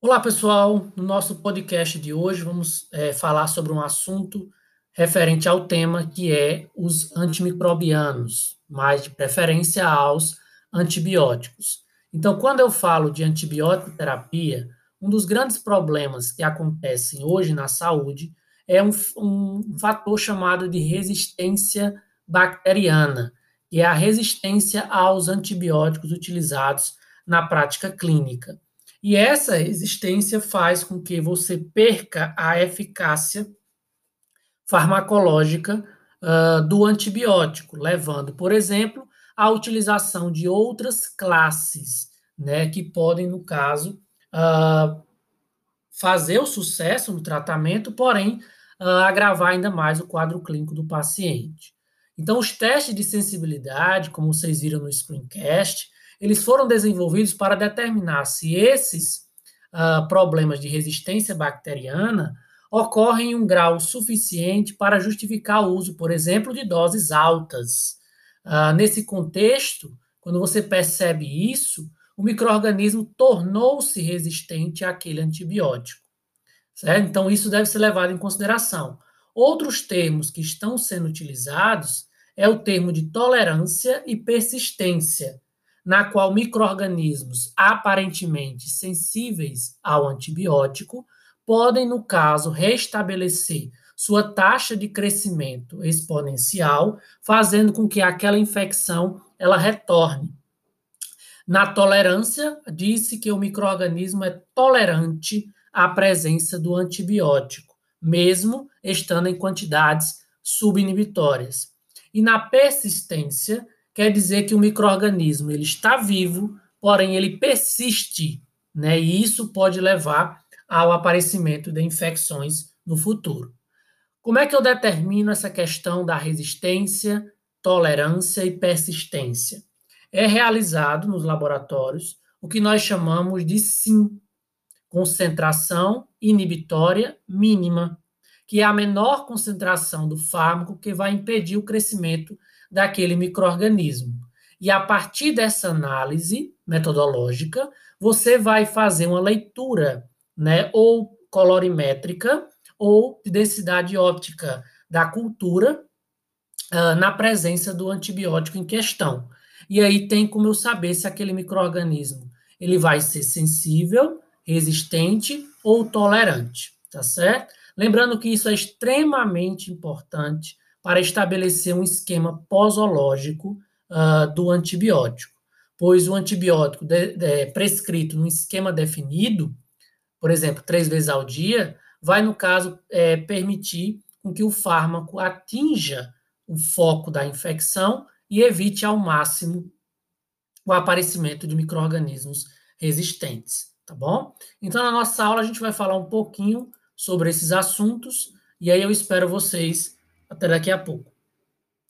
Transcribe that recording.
Olá, pessoal. No nosso podcast de hoje, vamos é, falar sobre um assunto referente ao tema que é os antimicrobianos, mais de preferência aos antibióticos. Então, quando eu falo de antibiótico terapia, um dos grandes problemas que acontecem hoje na saúde é um, um fator chamado de resistência bacteriana, que é a resistência aos antibióticos utilizados na prática clínica. E essa resistência faz com que você perca a eficácia farmacológica uh, do antibiótico, levando, por exemplo, à utilização de outras classes, né, que podem, no caso, uh, fazer o sucesso no tratamento, porém, uh, agravar ainda mais o quadro clínico do paciente. Então, os testes de sensibilidade, como vocês viram no screencast, eles foram desenvolvidos para determinar se esses uh, problemas de resistência bacteriana ocorrem em um grau suficiente para justificar o uso, por exemplo, de doses altas. Uh, nesse contexto, quando você percebe isso, o microorganismo tornou-se resistente àquele antibiótico. Certo? Então, isso deve ser levado em consideração. Outros termos que estão sendo utilizados é o termo de tolerância e persistência, na qual microorganismos aparentemente sensíveis ao antibiótico podem, no caso, restabelecer sua taxa de crescimento exponencial, fazendo com que aquela infecção ela retorne. Na tolerância, disse que o microorganismo é tolerante à presença do antibiótico, mesmo estando em quantidades subinibitórias. E na persistência, quer dizer que o microorganismo ele está vivo, porém ele persiste, né? E isso pode levar ao aparecimento de infecções no futuro. Como é que eu determino essa questão da resistência, tolerância e persistência? É realizado nos laboratórios o que nós chamamos de SIM, concentração inibitória mínima, que é a menor concentração do fármaco que vai impedir o crescimento daquele microorganismo. E a partir dessa análise metodológica, você vai fazer uma leitura, né, ou colorimétrica ou de densidade óptica da cultura uh, na presença do antibiótico em questão. E aí tem como eu saber se aquele microorganismo ele vai ser sensível, resistente ou tolerante, tá certo? Lembrando que isso é extremamente importante para estabelecer um esquema posológico uh, do antibiótico, pois o antibiótico de, de, prescrito num esquema definido, por exemplo, três vezes ao dia, vai, no caso, é, permitir com que o fármaco atinja o foco da infecção e evite ao máximo o aparecimento de micro-organismos resistentes, tá bom? Então, na nossa aula, a gente vai falar um pouquinho sobre esses assuntos, e aí eu espero vocês até daqui a pouco.